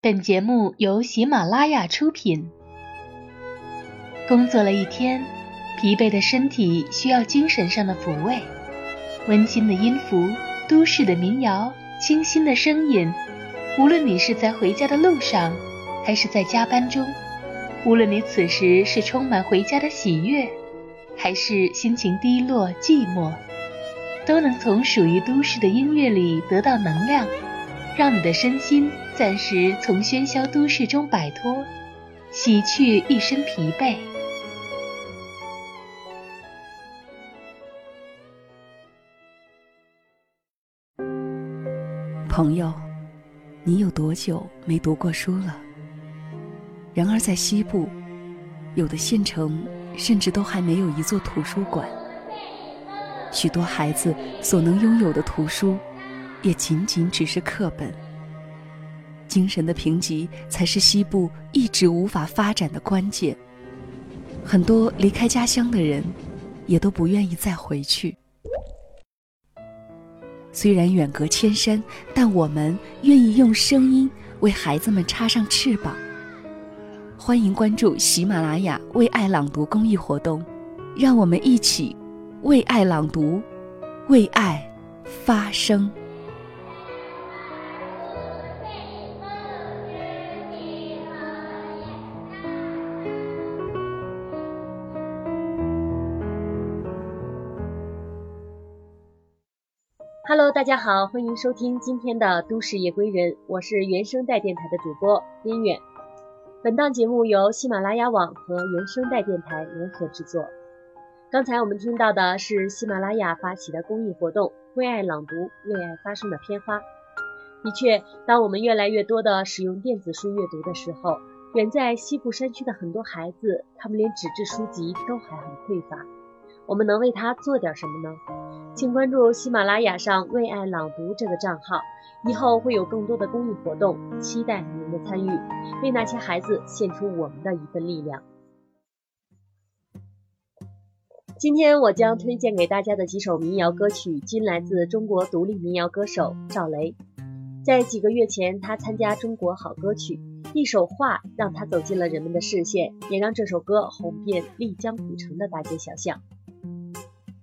本节目由喜马拉雅出品。工作了一天，疲惫的身体需要精神上的抚慰。温馨的音符，都市的民谣，清新的声音。无论你是在回家的路上，还是在加班中；无论你此时是充满回家的喜悦，还是心情低落寂寞，都能从属于都市的音乐里得到能量。让你的身心暂时从喧嚣都市中摆脱，洗去一身疲惫。朋友，你有多久没读过书了？然而在西部，有的县城甚至都还没有一座图书馆。许多孩子所能拥有的图书。也仅仅只是课本。精神的贫瘠才是西部一直无法发展的关键。很多离开家乡的人，也都不愿意再回去。虽然远隔千山，但我们愿意用声音为孩子们插上翅膀。欢迎关注喜马拉雅“为爱朗读”公益活动，让我们一起为爱朗读，为爱发声。Hello，大家好，欢迎收听今天的《都市夜归人》，我是原声带电台的主播边远。本档节目由喜马拉雅网和原声带电台联合制作。刚才我们听到的是喜马拉雅发起的公益活动“为爱朗读，为爱发声”的片花。的确，当我们越来越多的使用电子书阅读的时候，远在西部山区的很多孩子，他们连纸质书籍都还很匮乏。我们能为他做点什么呢？请关注喜马拉雅上“为爱朗读”这个账号，以后会有更多的公益活动，期待您的参与，为那些孩子献出我们的一份力量。今天我将推荐给大家的几首民谣歌曲，均来自中国独立民谣歌手赵雷。在几个月前，他参加《中国好歌曲》，一首画让他走进了人们的视线，也让这首歌红遍丽江古城的大街小巷。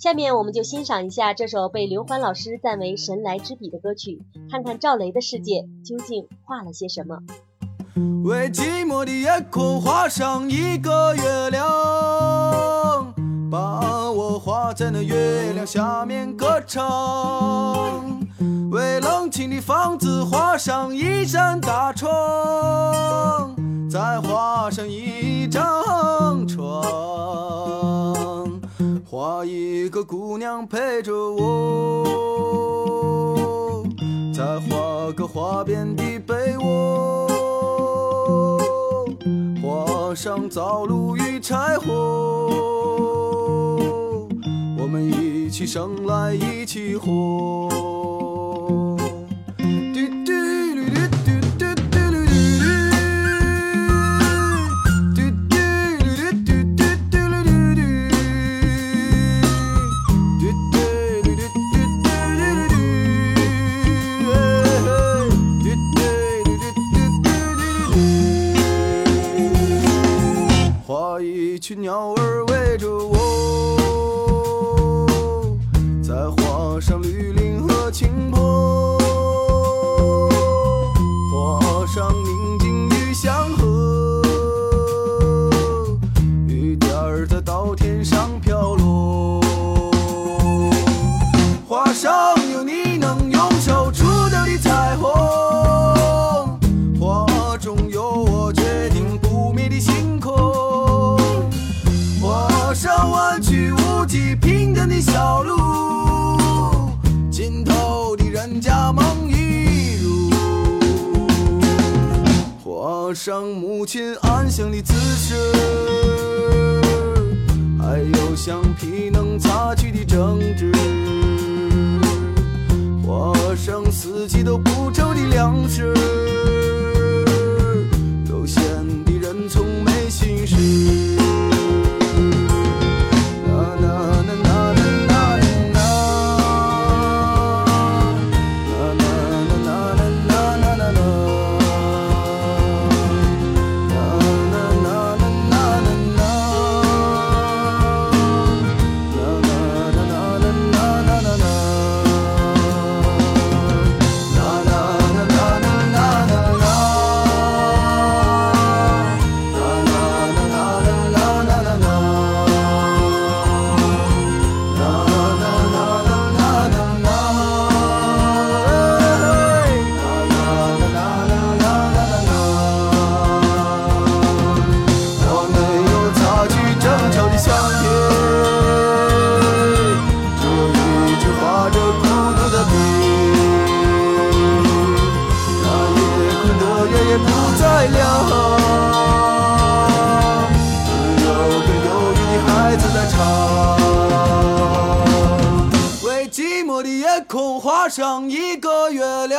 下面我们就欣赏一下这首被刘欢老师赞为神来之笔的歌曲，看看赵雷的世界究竟画了些什么。为寂寞的夜空画上一个月亮，把我画在那月亮下面歌唱。为冷清的房子画上一扇大窗，再画上一张床。画一个姑娘陪着我，再画个花边的被窝，画上灶炉与柴火，我们一起生来一起活。的小路，尽头的人家梦一如。画上母亲安详的姿势，还有橡皮能擦去的争执。画上四季都不愁的粮食，悠闲的人从没心事。的夜空画上一个月亮。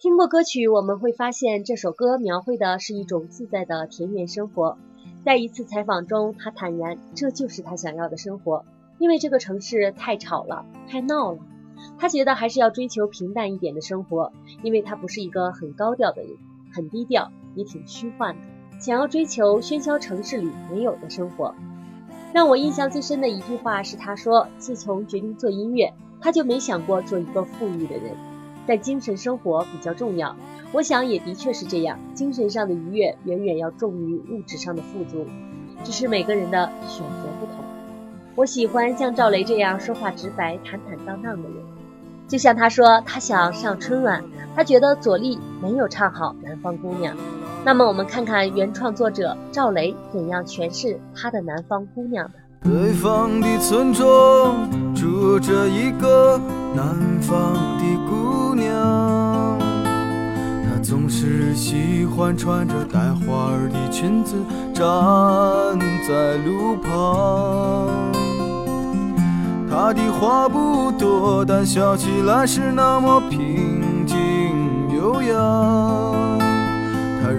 听过歌曲，我们会发现这首歌描绘的是一种自在的田园生活。在一次采访中，他坦言这就是他想要的生活，因为这个城市太吵了，太闹了。他觉得还是要追求平淡一点的生活，因为他不是一个很高调的人，很低调，也挺虚幻的，想要追求喧嚣城市里没有的生活。让我印象最深的一句话是他说：“自从决定做音乐，他就没想过做一个富裕的人。”但精神生活比较重要，我想也的确是这样。精神上的愉悦远远要重于物质上的富足，只是每个人的选择不同。我喜欢像赵雷这样说话直白、坦坦荡荡的人。就像他说，他想上春晚，他觉得左立没有唱好《南方姑娘》。那么，我们看看原创作者赵雷怎样诠释他的《南方姑娘》的。北方的村庄住着一个南方的姑娘，她总是喜欢穿着带花儿的裙子站在路旁。她的话不多，但笑起来是那么平静悠扬。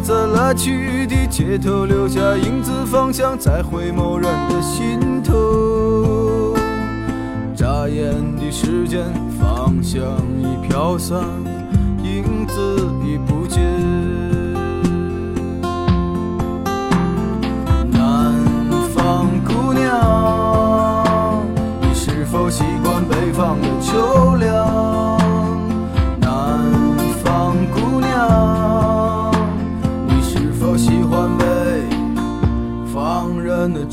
在来去的街头留下影子，方向在回眸人的心头。眨眼的时间，方向已飘散，影子已不见。南方姑娘，你是否习惯北方的秋凉？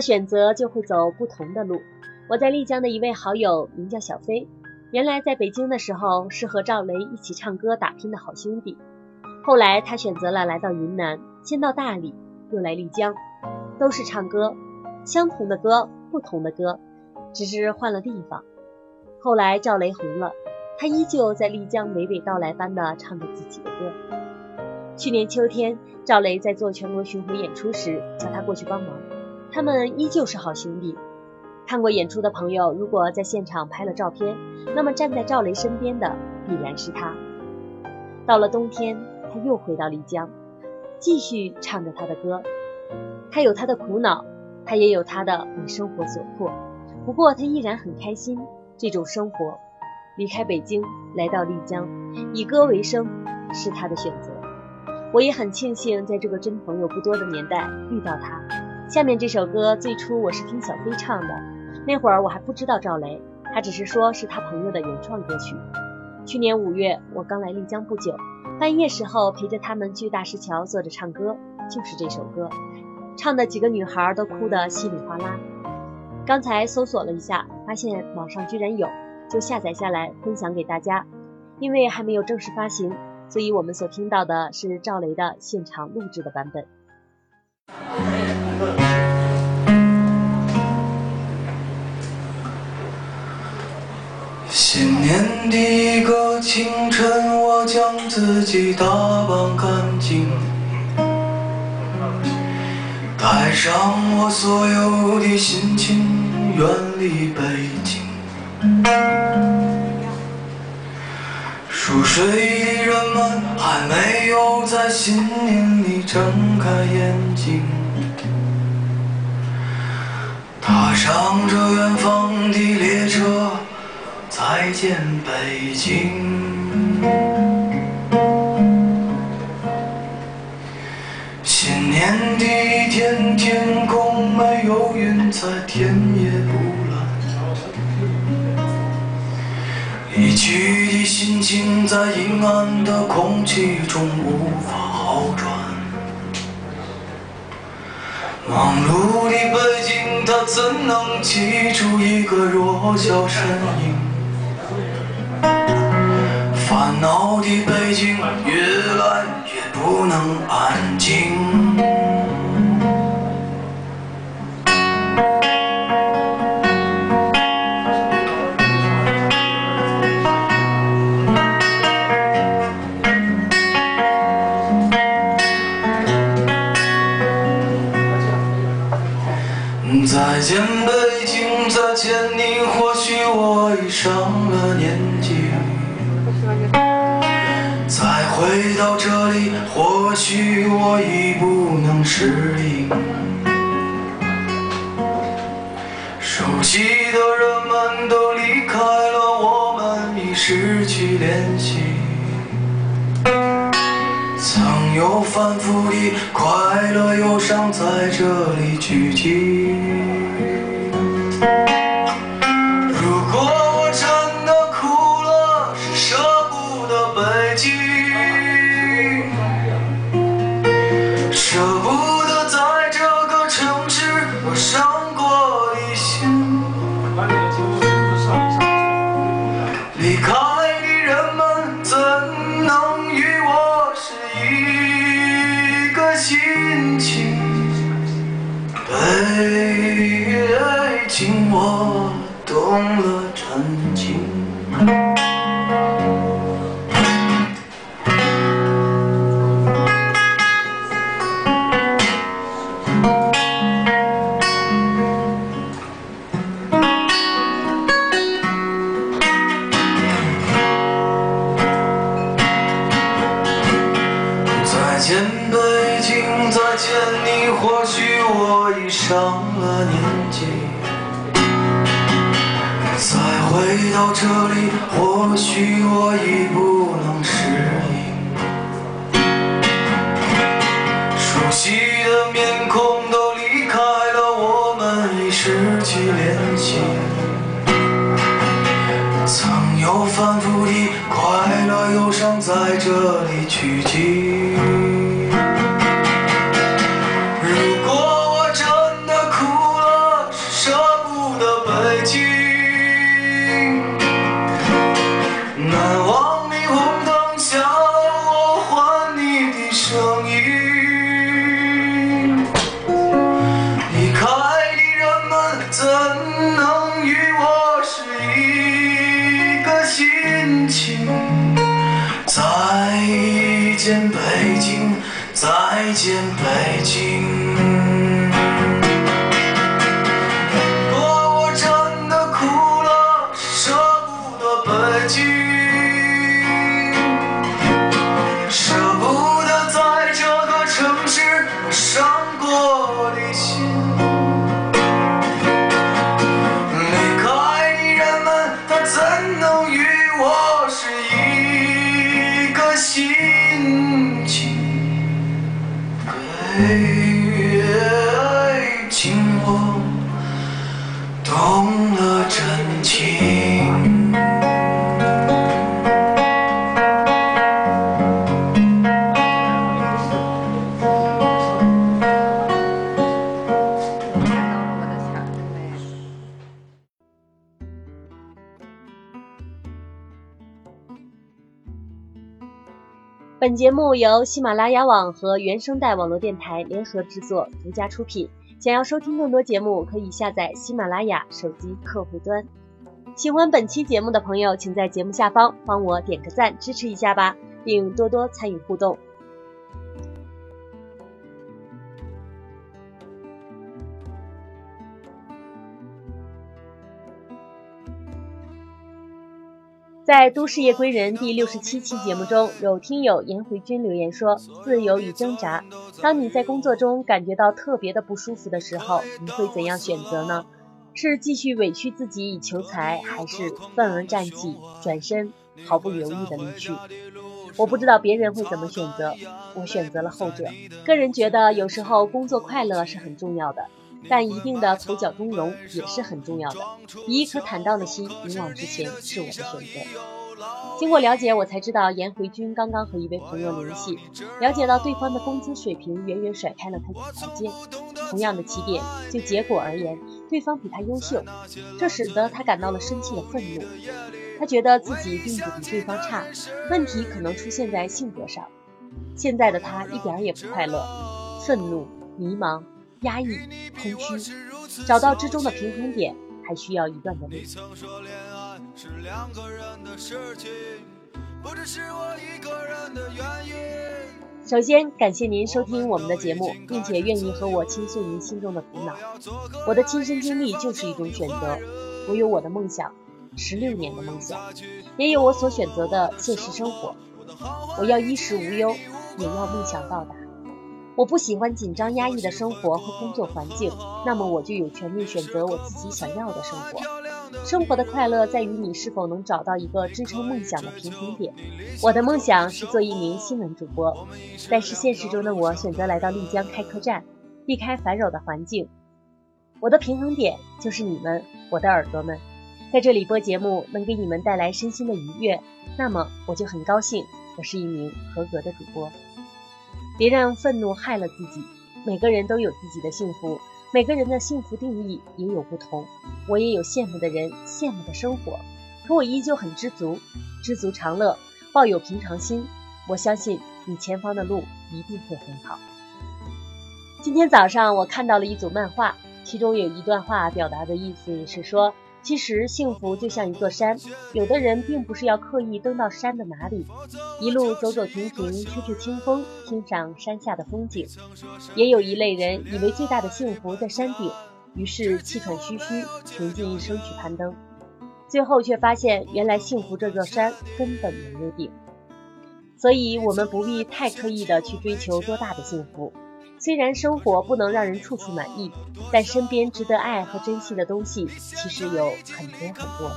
的选择就会走不同的路。我在丽江的一位好友名叫小飞，原来在北京的时候是和赵雷一起唱歌打拼的好兄弟，后来他选择了来到云南，先到大理，又来丽江，都是唱歌，相同的歌，不同的歌，只是换了地方。后来赵雷红了，他依旧在丽江娓娓道来般的唱着自己的歌。去年秋天，赵雷在做全国巡回演出时，叫他过去帮忙，他们依旧是好兄弟。看过演出的朋友，如果在现场拍了照片，那么站在赵雷身边的必然是他。到了冬天，他又回到丽江，继续唱着他的歌。他有他的苦恼，他也有他的为生活所迫。不过他依然很开心这种生活。离开北京，来到丽江，以歌为生，是他的选择。我也很庆幸在这个真朋友不多的年代遇到他。下面这首歌最初我是听小飞唱的，那会儿我还不知道赵雷，他只是说是他朋友的原创歌曲。去年五月我刚来丽江不久，半夜时候陪着他们去大石桥坐着唱歌，就是这首歌，唱的几个女孩都哭得稀里哗啦。刚才搜索了一下，发现网上居然有，就下载下来分享给大家。因为还没有正式发行。所以我们所听到的是赵雷的现场录制的版本。年第一个清晨，我将自己打扮干净，带上我所有的心情，远离北京。熟睡的人们还没有在新年里睁开眼睛，踏上这远方的列车，再见北京。新年第一天，天空没有云彩，天也不蓝。离去的心情在阴暗的空气中无法好转。忙碌的北京，它怎能记住一个弱小身影？烦恼的北京，越来越不能安静。再见北京，再见你，或许我已上了年纪回到这里，或许我已不能适应。熟悉的人们都离开了，我们已失去联系。曾有反复的快乐忧伤在这里聚集。我懂了。本节目由喜马拉雅网和原声带网络电台联合制作，独家出品。想要收听更多节目，可以下载喜马拉雅手机客户端。喜欢本期节目的朋友，请在节目下方帮我点个赞，支持一下吧，并多多参与互动。在《都市夜归人》第六十七期节目中，有听友颜回君留言说：“自由与挣扎。当你在工作中感觉到特别的不舒服的时候，你会怎样选择呢？是继续委屈自己以求财，还是愤而站起，转身毫不犹豫的离去？我不知道别人会怎么选择，我选择了后者。个人觉得，有时候工作快乐是很重要的。”但一定的口角中容也是很重要的。以一颗坦荡的心勇往直前是我的选择。经过了解，我才知道颜回君刚刚和一位朋友联系，了解到对方的工资水平远远甩开了他几台阶。同样的起点，就结果而言，对方比他优秀，这使得他感到了生气的愤怒。他觉得自己并不比对方差，问题可能出现在性格上。现在的他一点也不快乐，愤怒、迷茫。压抑、空虚，找到之中的平衡点，还需要一段的路。首先，感谢您收听我们的节目，并且愿意和我倾诉您心中的苦恼。我的亲身经历就是一种选择。我有我的梦想，十六年的梦想，也有我所选择的现实生活。我要衣食无忧，也要梦想到达。我不喜欢紧张压抑的生活和工作环境，那么我就有权利选择我自己想要的生活。生活的快乐在于你是否能找到一个支撑梦想的平衡点。我的梦想是做一名新闻主播，但是现实中的我选择来到丽江开客栈，避开烦扰的环境。我的平衡点就是你们，我的耳朵们，在这里播节目能给你们带来身心的愉悦，那么我就很高兴，我是一名合格的主播。别让愤怒害了自己。每个人都有自己的幸福，每个人的幸福定义也有不同。我也有羡慕的人，羡慕的生活，可我依旧很知足，知足常乐，抱有平常心。我相信你前方的路一定会很好。今天早上我看到了一组漫画，其中有一段话表达的意思是说。其实幸福就像一座山，有的人并不是要刻意登到山的哪里，一路走走停停，吹吹清风，欣赏山下的风景；也有一类人以为最大的幸福在山顶，于是气喘吁吁，穷尽一生去攀登，最后却发现原来幸福这座山根本没有顶。所以，我们不必太刻意的去追求多大的幸福。虽然生活不能让人处处满意，但身边值得爱和珍惜的东西其实有很多很多。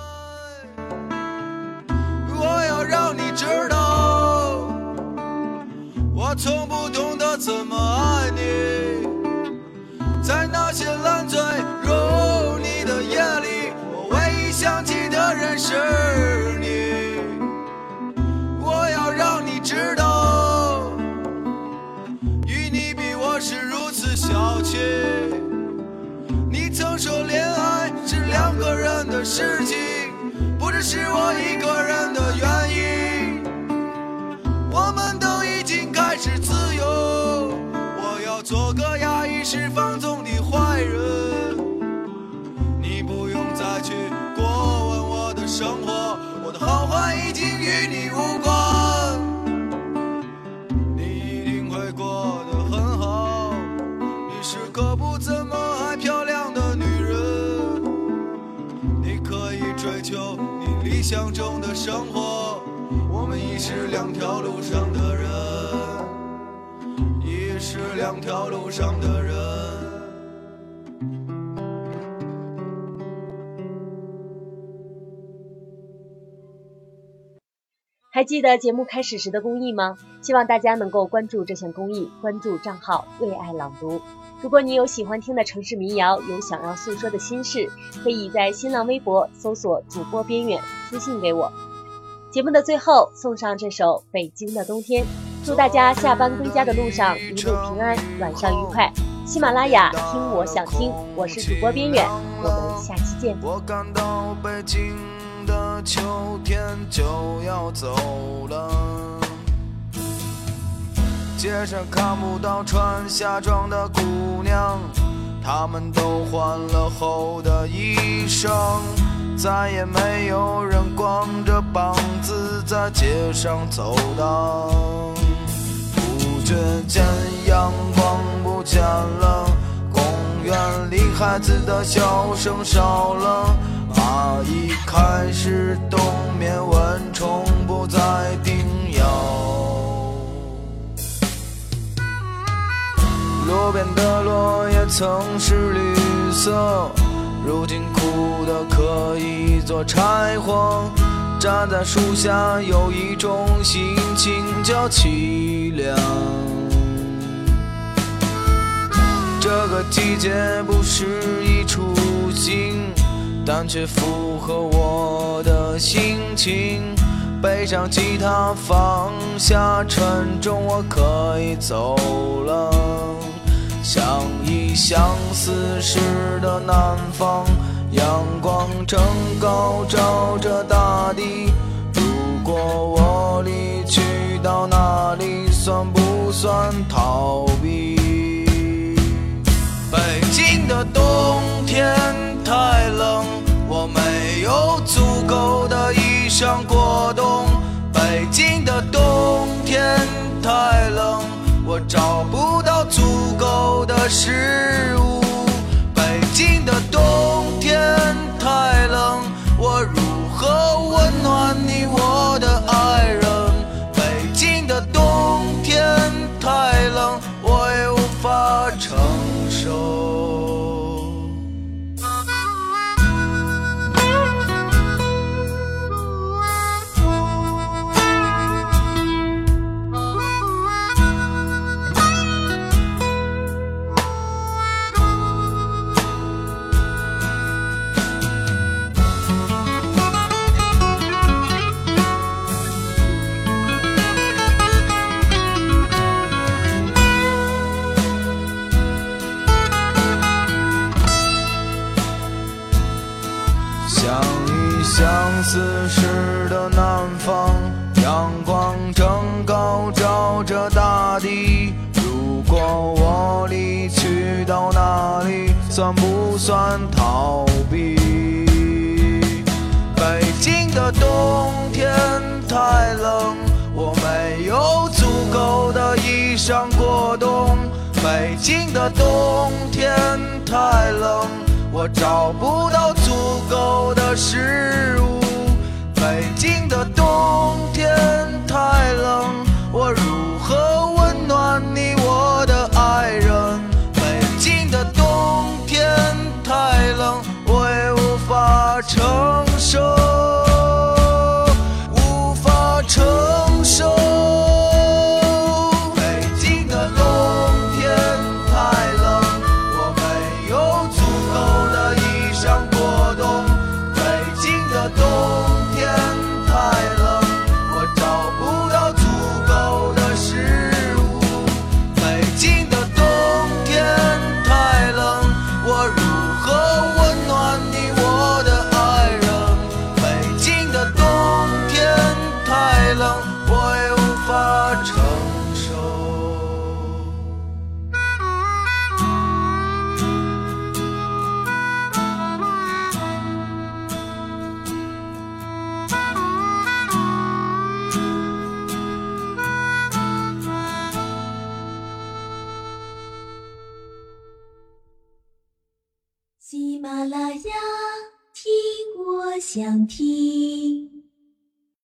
我要让你知道，我从不懂得怎么爱你，在那些烂醉如泥的夜里，我唯一想起的人是事情，不只是我一个人的原因。我们都已经开始自由，我要做个压抑是放纵的坏人。你不用再去过问我的生活，我的好坏已经与你无关。你理想中的生活，我们已是两条路上的人，已是两条路上的人。还记得节目开始时的公益吗？希望大家能够关注这项公益，关注账号“为爱朗读”。如果你有喜欢听的城市民谣，有想要诉说的心事，可以在新浪微博搜索“主播边远”私信给我。节目的最后，送上这首《北京的冬天》，祝大家下班归家的路上一路平安，晚上愉快。喜马拉雅听我想听，我是主播边远，我们下期见。我感到北京的秋天就要走了，街上看不到穿夏装的姑娘，她们都换了厚的衣裳，再也没有人光着膀子在街上走荡。不觉间阳光不见了，公园里孩子的笑声少了，蚂蚁开始冬眠，蚊虫不再叮咬。路边的落叶曾是绿色，如今枯的可以做柴火。站在树下，有一种心情叫凄凉。这个季节不适宜出行，但却符合我的心情。背上吉他，放下沉重，我可以走了。相依相思时的南方，阳光正高照着大地。如果我离去到哪里，算不算逃避？北京的冬天太冷，我没有足够的衣裳过冬。北京的冬天太冷，我找不到足够的食物。北京的冬天太冷，我如你，如果我离去到哪里，算不算逃避？北京的冬天太冷，我没有足够的衣裳过冬。北京的冬天太冷，我找不到足够的食物。北京的冬天太冷，我如何温？你我的爱人。北京的冬天太冷我也无法承受。